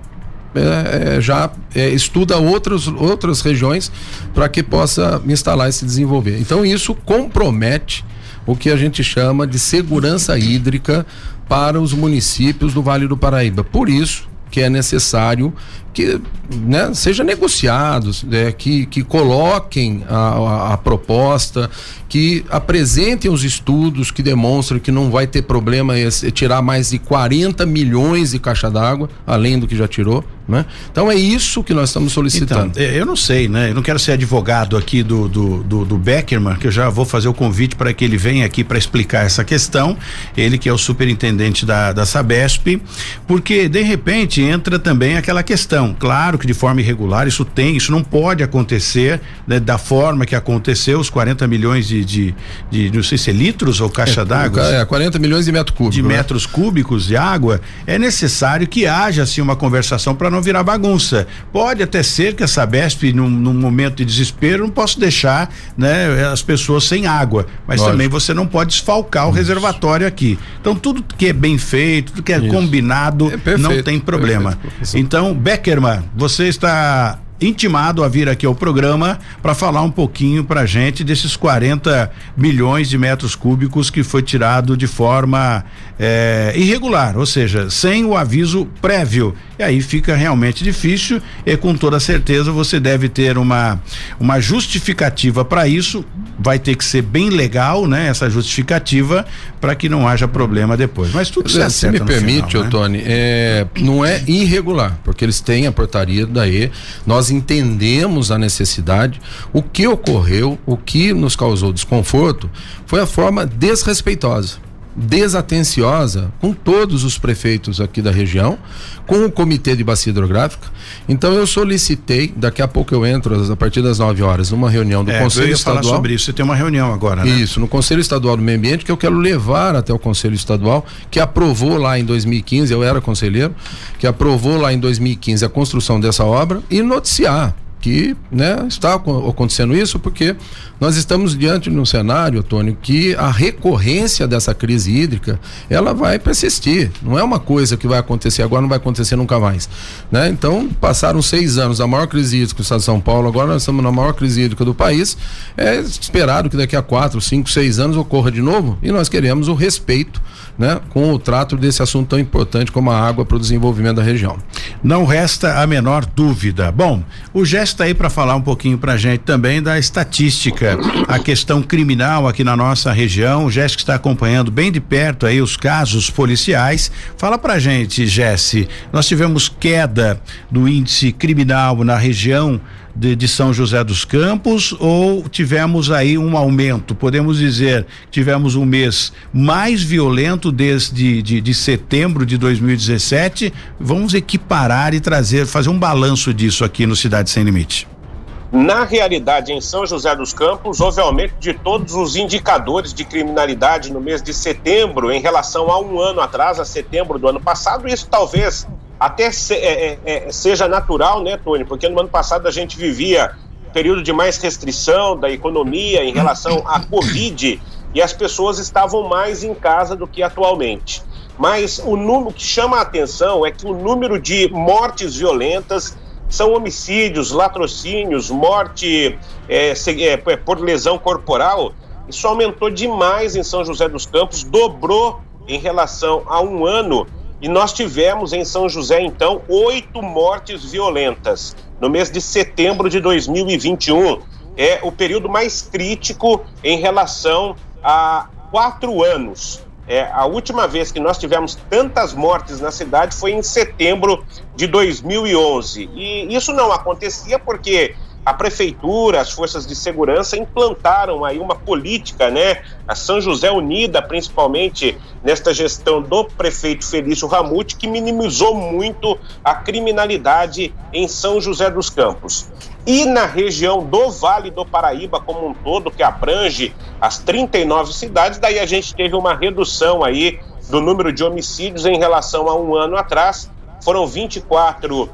é, é, já é, estuda outros, outras regiões para que possa instalar e se desenvolver. Então isso compromete o que a gente chama de segurança hídrica para os municípios do Vale do Paraíba. Por isso, que é necessário que né, seja negociados, é, que, que coloquem a, a, a, proposta, que apresentem os estudos que demonstram que não vai ter problema esse, tirar mais de 40 milhões de caixa d'água, além do que já tirou. Né? Então é isso que nós estamos solicitando. Então, eu não sei, né? Eu não quero ser advogado aqui do, do, do, do Beckerman, que eu já vou fazer o convite para que ele venha aqui para explicar essa questão. Ele que é o superintendente da, da Sabesp, porque de repente entra também aquela questão. Claro que de forma irregular isso tem, isso não pode acontecer né, da forma que aconteceu, os 40 milhões de, de, de não sei se é litros ou caixa é, d'água. É, 40 milhões de metros cúbicos. De né? metros cúbicos de água. É necessário que haja assim uma conversação para não virar bagunça. Pode até ser que a Sabesp, num, num momento de desespero, não possa deixar né, as pessoas sem água. Mas Lógico. também você não pode desfalcar o Isso. reservatório aqui. Então, tudo que é bem feito, tudo que é Isso. combinado, é perfeito, não tem problema. Perfeito, então, Beckerman, você está intimado a vir aqui ao programa para falar um pouquinho para gente desses 40 milhões de metros cúbicos que foi tirado de forma é, irregular, ou seja, sem o aviso prévio. E aí fica realmente difícil e com toda certeza você deve ter uma, uma justificativa para isso. Vai ter que ser bem legal, né? Essa justificativa para que não haja problema depois. Mas tudo certo. Se me permite, final, né? Tony, é, não é irregular, porque eles têm a portaria daí. Nós entendemos a necessidade. O que ocorreu, o que nos causou desconforto, foi a forma desrespeitosa desatenciosa com todos os prefeitos aqui da região, com o comitê de bacia hidrográfica. Então eu solicitei, daqui a pouco eu entro a partir das 9 horas, numa reunião do é, Conselho eu ia Estadual. Falar sobre isso, você tem uma reunião agora, né? Isso, no Conselho Estadual do Meio Ambiente que eu quero levar até o Conselho Estadual, que aprovou lá em 2015, eu era conselheiro, que aprovou lá em 2015 a construção dessa obra e noticiar que né, está acontecendo isso porque nós estamos diante de um cenário, Antônio, que a recorrência dessa crise hídrica ela vai persistir. Não é uma coisa que vai acontecer agora, não vai acontecer nunca mais. Né? Então, passaram seis anos da maior crise hídrica do estado de São Paulo, agora nós estamos na maior crise hídrica do país. É esperado que daqui a quatro, cinco, seis anos ocorra de novo e nós queremos o respeito né, com o trato desse assunto tão importante como a água para o desenvolvimento da região. Não resta a menor dúvida. Bom, o gesto está aí para falar um pouquinho para a gente também da estatística, a questão criminal aqui na nossa região. O Jéssica está acompanhando bem de perto aí os casos policiais. Fala para a gente, Jesse, nós tivemos queda do índice criminal na região de, de, São José dos Campos ou tivemos aí um aumento? Podemos dizer tivemos um mês mais violento desde de, de setembro de 2017. Vamos equiparar e trazer, fazer um balanço disso aqui no Cidade Sem Limite. Na realidade, em São José dos Campos, houve aumento de todos os indicadores de criminalidade no mês de setembro em relação a um ano atrás, a setembro do ano passado. Isso talvez até se, é, é, é, seja natural, né, Tony? Porque no ano passado a gente vivia período de mais restrição da economia em relação à Covid e as pessoas estavam mais em casa do que atualmente. Mas o número que chama a atenção é que o número de mortes violentas são homicídios, latrocínios, morte é, é, por lesão corporal. Isso aumentou demais em São José dos Campos, dobrou em relação a um ano e nós tivemos em São José, então, oito mortes violentas no mês de setembro de 2021. É o período mais crítico em relação a quatro anos. É, a última vez que nós tivemos tantas mortes na cidade foi em setembro de 2011. E isso não acontecia porque a prefeitura, as forças de segurança implantaram aí uma política, né? A São José Unida, principalmente nesta gestão do prefeito Felício Ramute, que minimizou muito a criminalidade em São José dos Campos. E na região do Vale do Paraíba como um todo, que abrange as 39 cidades, daí a gente teve uma redução aí do número de homicídios em relação a um ano atrás. Foram 24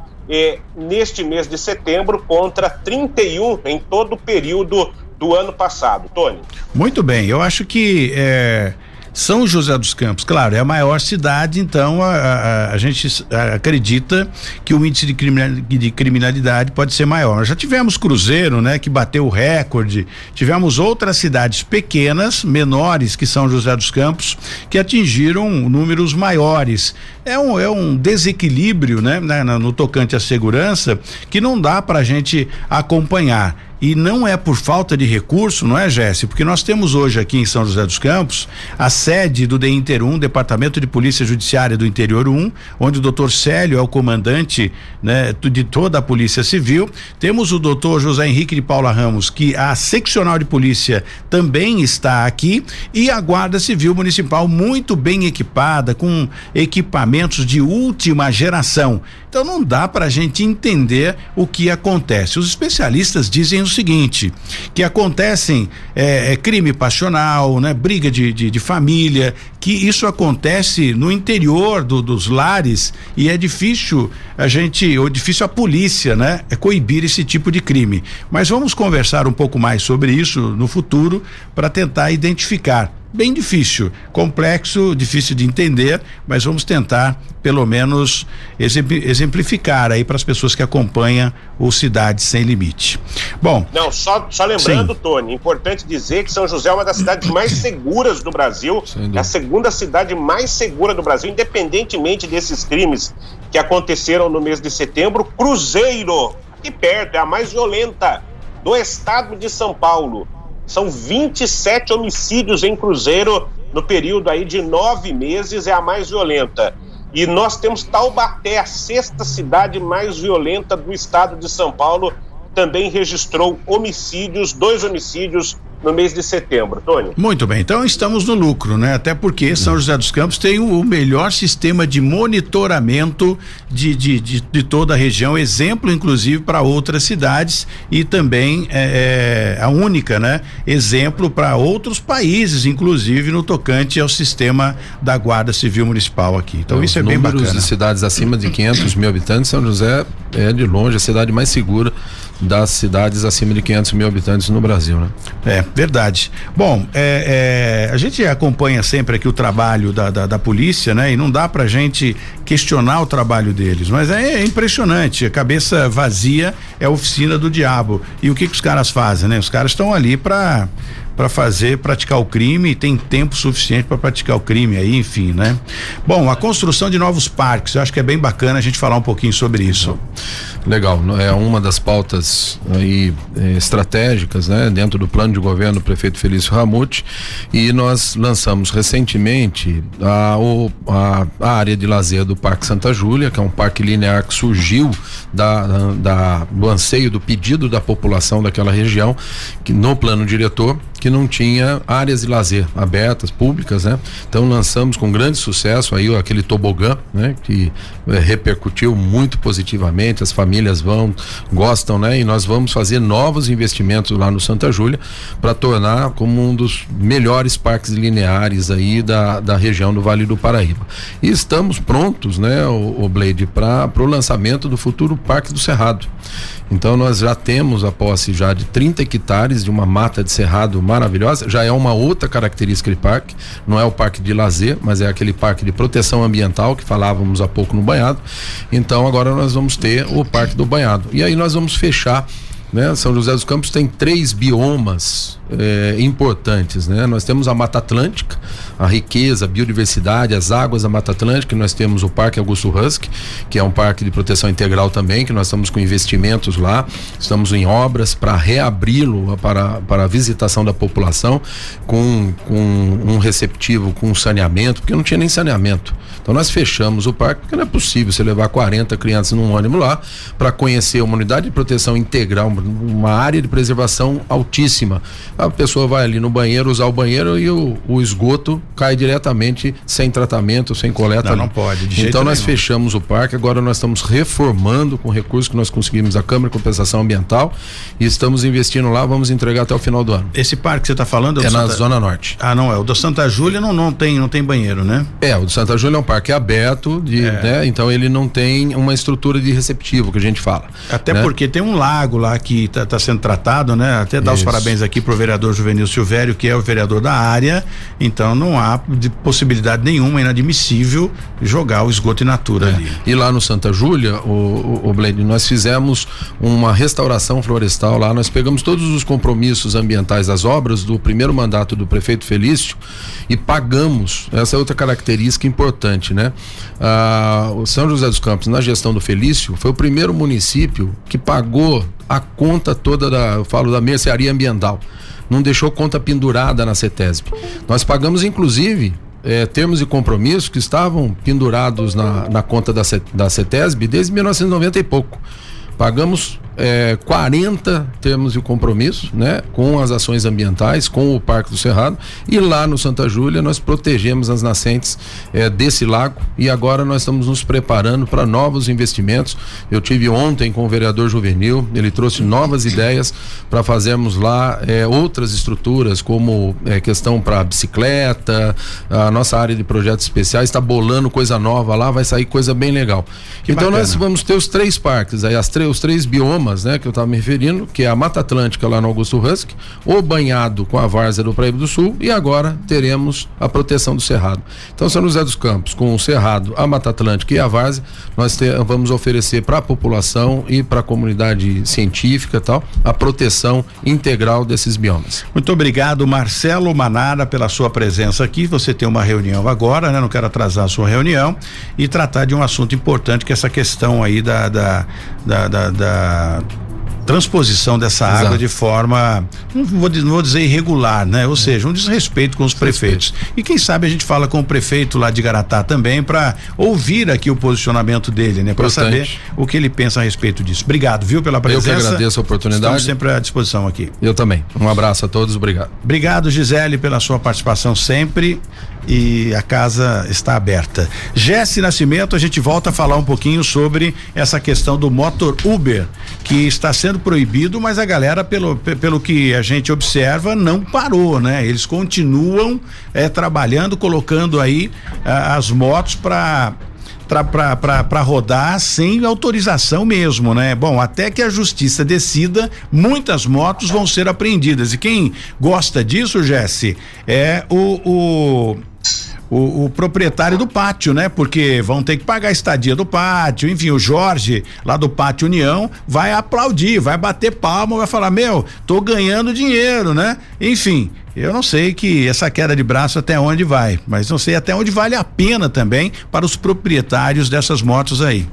neste mês de setembro contra 31 em todo o período do ano passado. Tony. Muito bem, eu acho que eh, são José dos Campos, claro, é a maior cidade, então a, a, a gente acredita que o índice de criminalidade, de criminalidade, pode ser maior. Já tivemos Cruzeiro, né, que bateu o recorde, tivemos outras cidades pequenas, menores que São José dos Campos, que atingiram números maiores é um, é um desequilíbrio, né, né no tocante à segurança que não dá para a gente acompanhar. E não é por falta de recurso, não é, Jesse? Porque nós temos hoje aqui em São José dos Campos a sede do DINTER 1, Departamento de Polícia Judiciária do Interior 1, onde o doutor Célio é o comandante né, de toda a Polícia Civil. Temos o doutor José Henrique de Paula Ramos, que a seccional de polícia também está aqui, e a Guarda Civil Municipal muito bem equipada, com equipamentos de última geração. Então não dá para a gente entender o que acontece. Os especialistas dizem o seguinte: que acontecem é, é crime passional, né, briga de, de, de, família, que isso acontece no interior do, dos lares e é difícil a gente, ou difícil a polícia, né, é coibir esse tipo de crime. Mas vamos conversar um pouco mais sobre isso no futuro para tentar identificar bem difícil, complexo, difícil de entender, mas vamos tentar pelo menos exemplificar aí para as pessoas que acompanham o Cidade Sem Limite. Bom. Não, só, só lembrando, sim. Tony, importante dizer que São José é uma das cidades mais seguras do Brasil, é a segunda cidade mais segura do Brasil, independentemente desses crimes que aconteceram no mês de setembro. Cruzeiro, aqui perto, é a mais violenta do estado de São Paulo. São 27 homicídios em Cruzeiro no período aí de nove meses, é a mais violenta. E nós temos Taubaté, a sexta cidade mais violenta do estado de São Paulo, também registrou homicídios, dois homicídios no mês de setembro, Tony. Muito bem, então estamos no lucro, né? Até porque São José dos Campos tem o melhor sistema de monitoramento de, de, de, de toda a região, exemplo inclusive para outras cidades e também é, é a única, né? Exemplo para outros países, inclusive no tocante ao sistema da Guarda Civil Municipal aqui. Então, isso é bem bacana. de cidades acima de 500 mil habitantes, São José é de longe a cidade mais segura das cidades acima de 500 mil habitantes no Brasil, né? É, verdade. Bom, é, é, a gente acompanha sempre aqui o trabalho da, da, da, polícia, né? E não dá pra gente questionar o trabalho deles, mas é, é impressionante, a cabeça vazia é a oficina do diabo. E o que que os caras fazem, né? Os caras estão ali pra para fazer, praticar o crime e tem tempo suficiente para praticar o crime aí, enfim, né? Bom, a construção de novos parques, eu acho que é bem bacana a gente falar um pouquinho sobre isso. Legal, é uma das pautas aí eh, estratégicas, né, dentro do plano de governo do prefeito Felício Ramute e nós lançamos recentemente a, a, a, área de lazer do Parque Santa Júlia, que é um parque linear que surgiu da, da, do anseio, do pedido da população daquela região, que no plano diretor que não tinha áreas de lazer abertas, públicas, né? Então lançamos com grande sucesso aí aquele tobogã, né? Que é, repercutiu muito positivamente, as famílias vão, gostam, né? E nós vamos fazer novos investimentos lá no Santa Júlia para tornar como um dos melhores parques lineares aí da, da região do Vale do Paraíba. E estamos prontos, né, o, o Blade, para o lançamento do futuro Parque do Cerrado. Então nós já temos a posse já de 30 hectares de uma mata de cerrado maravilhosa, já é uma outra característica de parque, não é o parque de lazer, mas é aquele parque de proteção ambiental que falávamos há pouco no banhado. Então agora nós vamos ter o parque do banhado. E aí nós vamos fechar né? São José dos Campos tem três biomas é, importantes, né? Nós temos a Mata Atlântica, a riqueza, a biodiversidade, as águas da Mata Atlântica, nós temos o Parque Augusto Husky, que é um parque de proteção integral também, que nós estamos com investimentos lá, estamos em obras para reabri-lo para, para a visitação da população com, com um receptivo, com saneamento, porque não tinha nem saneamento. Então nós fechamos o parque, porque não é possível você levar 40 crianças num ônibus lá para conhecer uma unidade de proteção integral, uma área de preservação altíssima. A pessoa vai ali no banheiro usar o banheiro e o, o esgoto cai diretamente sem tratamento, sem coleta. Não, não pode. então nós nenhum. fechamos o parque, agora nós estamos reformando com recursos que nós conseguimos da Câmara de Compensação Ambiental e estamos investindo lá, vamos entregar até o final do ano. Esse parque que você está falando é, é na Santa... Zona Norte. Ah, não é. O do Santa Júlia não, não tem não tem banheiro, né? É, o do Santa Júlia é um parque aberto, de, é. né? Então ele não tem uma estrutura de receptivo que a gente fala. Até né? porque tem um lago lá que está tá sendo tratado, né? Até dar Isso. os parabéns aqui pro vereador Juvenil Silvério, que é o vereador da área. Então não há há de possibilidade nenhuma, inadmissível, jogar o esgoto in natura é. ali. E lá no Santa Júlia, o, o, o Blade, nós fizemos uma restauração florestal lá, nós pegamos todos os compromissos ambientais das obras do primeiro mandato do prefeito Felício e pagamos, essa é outra característica importante, né? Ah, o São José dos Campos, na gestão do Felício, foi o primeiro município que pagou a conta toda da, eu falo da mercearia ambiental não deixou conta pendurada na CETESB. Nós pagamos, inclusive, é, termos de compromisso que estavam pendurados na, na conta da, da CETESB desde 1990 e pouco. Pagamos é, 40 termos de compromisso, né, com as ações ambientais, com o Parque do Cerrado e lá no Santa Júlia nós protegemos as nascentes é, desse lago e agora nós estamos nos preparando para novos investimentos. Eu tive ontem com o vereador Juvenil, ele trouxe novas ideias para fazermos lá é, outras estruturas, como é, questão para bicicleta, a nossa área de projetos especiais está bolando coisa nova lá, vai sair coisa bem legal. Que então bacana. nós vamos ter os três parques, aí as os três biomas né, que eu estava me referindo, que é a Mata Atlântica lá no Augusto Husky, o banhado com a várzea do Praia do Sul e agora teremos a proteção do Cerrado. Então, São José dos Campos, com o Cerrado, a Mata Atlântica e a várzea, nós te, vamos oferecer para a população e para a comunidade científica tal, a proteção integral desses biomas. Muito obrigado, Marcelo Manara, pela sua presença aqui. Você tem uma reunião agora, né? Não quero atrasar a sua reunião e tratar de um assunto importante que é essa questão aí da, da, da, da, da transposição dessa Exato. água de forma, não vou, não vou, dizer irregular, né? Ou é. seja, um desrespeito com os prefeitos. E quem sabe a gente fala com o prefeito lá de Garatá também para ouvir aqui o posicionamento dele, né? Para saber o que ele pensa a respeito disso. Obrigado, viu, pela presença. Eu que agradeço a oportunidade. Estamos sempre à disposição aqui. Eu também. Um abraço a todos, obrigado. Obrigado, Gisele, pela sua participação sempre e a casa está aberta. Jesse Nascimento, a gente volta a falar um pouquinho sobre essa questão do motor Uber, que está sendo proibido, mas a galera, pelo, pelo que a gente observa, não parou, né? Eles continuam é, trabalhando, colocando aí as motos para para rodar sem autorização mesmo, né? Bom, até que a justiça decida, muitas motos vão ser apreendidas. E quem gosta disso, Jesse, é o, o o, o, proprietário do pátio, né? Porque vão ter que pagar a estadia do pátio, enfim, o Jorge, lá do Pátio União, vai aplaudir, vai bater palma, vai falar: Meu, tô ganhando dinheiro, né? Enfim, eu não sei que essa queda de braço até onde vai, mas não sei até onde vale a pena também para os proprietários dessas motos aí.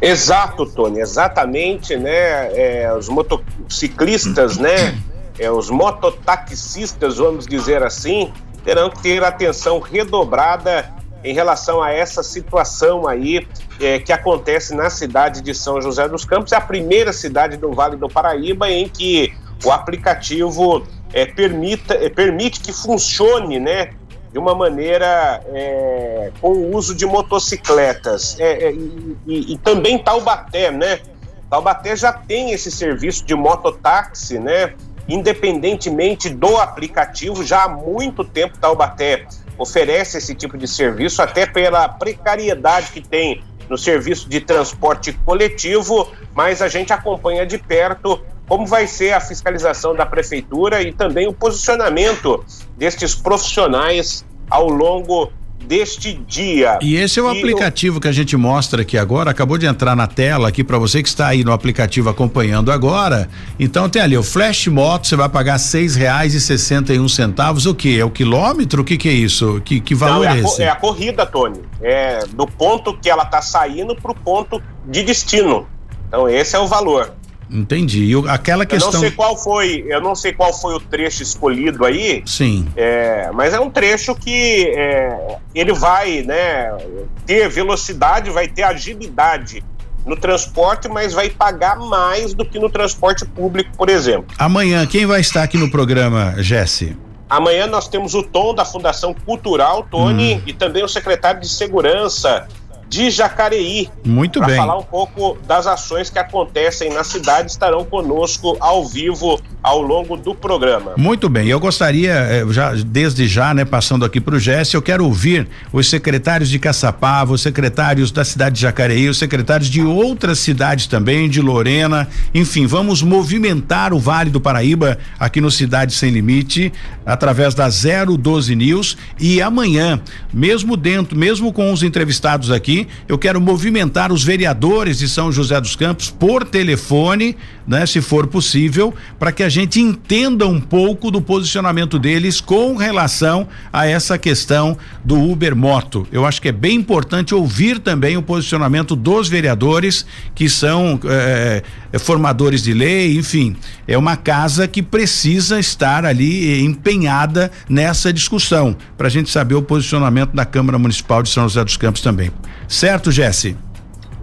Exato, Tony, exatamente, né? É, os motociclistas, né? É, os mototaxistas, vamos dizer assim, terão que ter atenção redobrada em relação a essa situação aí é, que acontece na cidade de São José dos Campos, é a primeira cidade do Vale do Paraíba em que o aplicativo é, permita, é, permite que funcione, né, de uma maneira é, com o uso de motocicletas. É, é, e, e, e, também Taubaté, né? Taubaté já tem esse serviço de mototáxi, né? Independentemente do aplicativo, já há muito tempo Taubaté oferece esse tipo de serviço, até pela precariedade que tem no serviço de transporte coletivo, mas a gente acompanha de perto como vai ser a fiscalização da prefeitura e também o posicionamento destes profissionais ao longo deste dia. E esse é o e aplicativo que a gente mostra aqui agora, acabou de entrar na tela aqui para você que está aí no aplicativo acompanhando agora. Então tem ali o Flash Moto, você vai pagar seis reais e sessenta e um centavos, o que? É o quilômetro? O que que é isso? Que, que valor Não, é, é esse? é a corrida, Tony. É do ponto que ela está saindo para o ponto de destino. Então esse é o valor. Entendi. E aquela questão. Eu não sei qual foi, eu não sei qual foi o trecho escolhido aí. Sim. É, mas é um trecho que é, ele vai, né, ter velocidade, vai ter agilidade no transporte, mas vai pagar mais do que no transporte público, por exemplo. Amanhã, quem vai estar aqui no programa, Jesse? Amanhã nós temos o Tom da Fundação Cultural, Tony, hum. e também o secretário de Segurança de Jacareí. Muito bem. Para falar um pouco das ações que acontecem na cidade, estarão conosco ao vivo ao longo do programa. Muito bem, eu gostaria, eh, já desde já, né, passando aqui para o Jesse, eu quero ouvir os secretários de Caçapava, os secretários da cidade de Jacareí, os secretários de outras cidades também, de Lorena, enfim, vamos movimentar o Vale do Paraíba aqui no Cidade Sem Limite, através da 012 News e amanhã, mesmo dentro, mesmo com os entrevistados aqui, eu quero movimentar os vereadores de São José dos Campos por telefone, né, se for possível, para que a gente entenda um pouco do posicionamento deles com relação a essa questão do Uber Moto. Eu acho que é bem importante ouvir também o posicionamento dos vereadores que são eh, eh, formadores de lei, enfim, é uma casa que precisa estar ali empenhada nessa discussão para a gente saber o posicionamento da Câmara Municipal de São José dos Campos também. Certo, Jesse?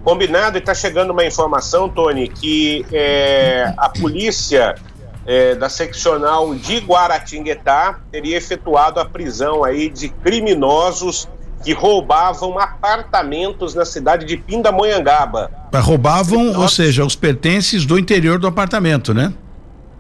Combinado, e está chegando uma informação, Tony, que é, a polícia é, da seccional de Guaratinguetá teria efetuado a prisão aí de criminosos que roubavam apartamentos na cidade de Pindamonhangaba. Roubavam, ou seja, os pertences do interior do apartamento, né?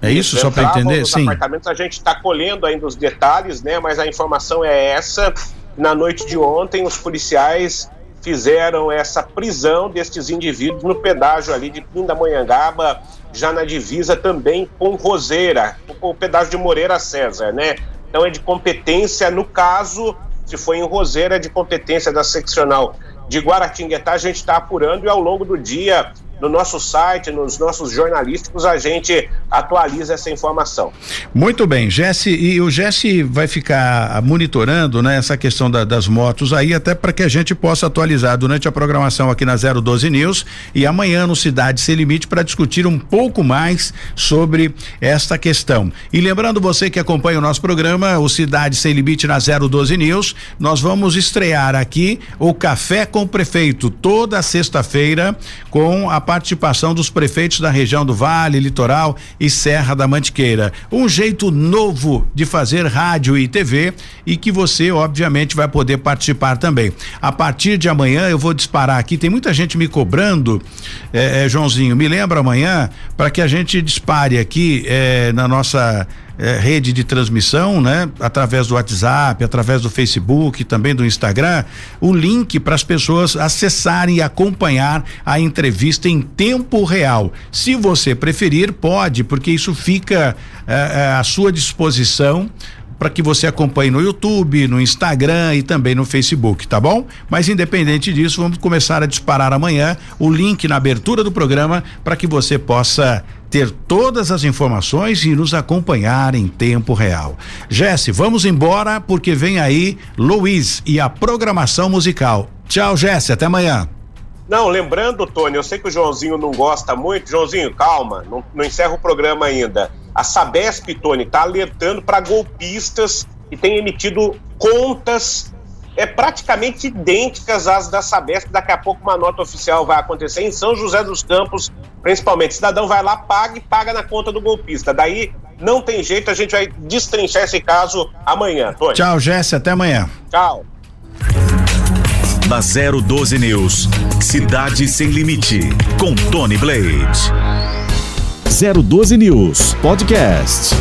É isso, só para entender? Sim. Apartamentos, a gente está colhendo ainda os detalhes, né? Mas a informação é essa. Na noite de ontem, os policiais fizeram essa prisão destes indivíduos no pedágio ali de Pindamonhangaba, já na divisa também com Roseira, o pedágio de Moreira César, né? Então é de competência, no caso, se foi em Roseira, é de competência da seccional de Guaratinguetá, a gente está apurando e ao longo do dia no nosso site, nos nossos jornalísticos, a gente atualiza essa informação. Muito bem, Jesse, e o Jesse vai ficar monitorando, né, essa questão da, das motos aí, até para que a gente possa atualizar durante a programação aqui na 012 News e amanhã no Cidade Sem Limite para discutir um pouco mais sobre esta questão. E lembrando você que acompanha o nosso programa, o Cidade Sem Limite na 012 News, nós vamos estrear aqui o Café com o Prefeito toda sexta-feira com a participação dos prefeitos da região do Vale, Litoral e Serra da Mantiqueira. Um jeito novo de fazer rádio e TV e que você, obviamente, vai poder participar também. A partir de amanhã eu vou disparar aqui, tem muita gente me cobrando, é, é, Joãozinho, me lembra amanhã para que a gente dispare aqui é, na nossa é, rede de transmissão, né? Através do WhatsApp, através do Facebook, também do Instagram, o link para as pessoas acessarem e acompanhar a entrevista em tempo real. Se você preferir, pode, porque isso fica é, é, à sua disposição para que você acompanhe no YouTube, no Instagram e também no Facebook, tá bom? Mas independente disso, vamos começar a disparar amanhã o link na abertura do programa para que você possa ter todas as informações e nos acompanhar em tempo real. Jesse, vamos embora porque vem aí Luiz e a programação musical. Tchau, Jesse, até amanhã. Não, lembrando, Tony, eu sei que o Joãozinho não gosta muito. Joãozinho, calma, não, não encerra o programa ainda. A Sabesp, Tony, está alertando para golpistas que têm emitido contas é praticamente idênticas às da Sabesp. Daqui a pouco uma nota oficial vai acontecer em São José dos Campos, principalmente. O cidadão vai lá, paga e paga na conta do golpista. Daí não tem jeito, a gente vai destrinchar esse caso amanhã. Tony. Tchau, Jéssica, até amanhã. Tchau. Na 012 News, Cidade Sem Limite, com Tony Blade. 012 News Podcast.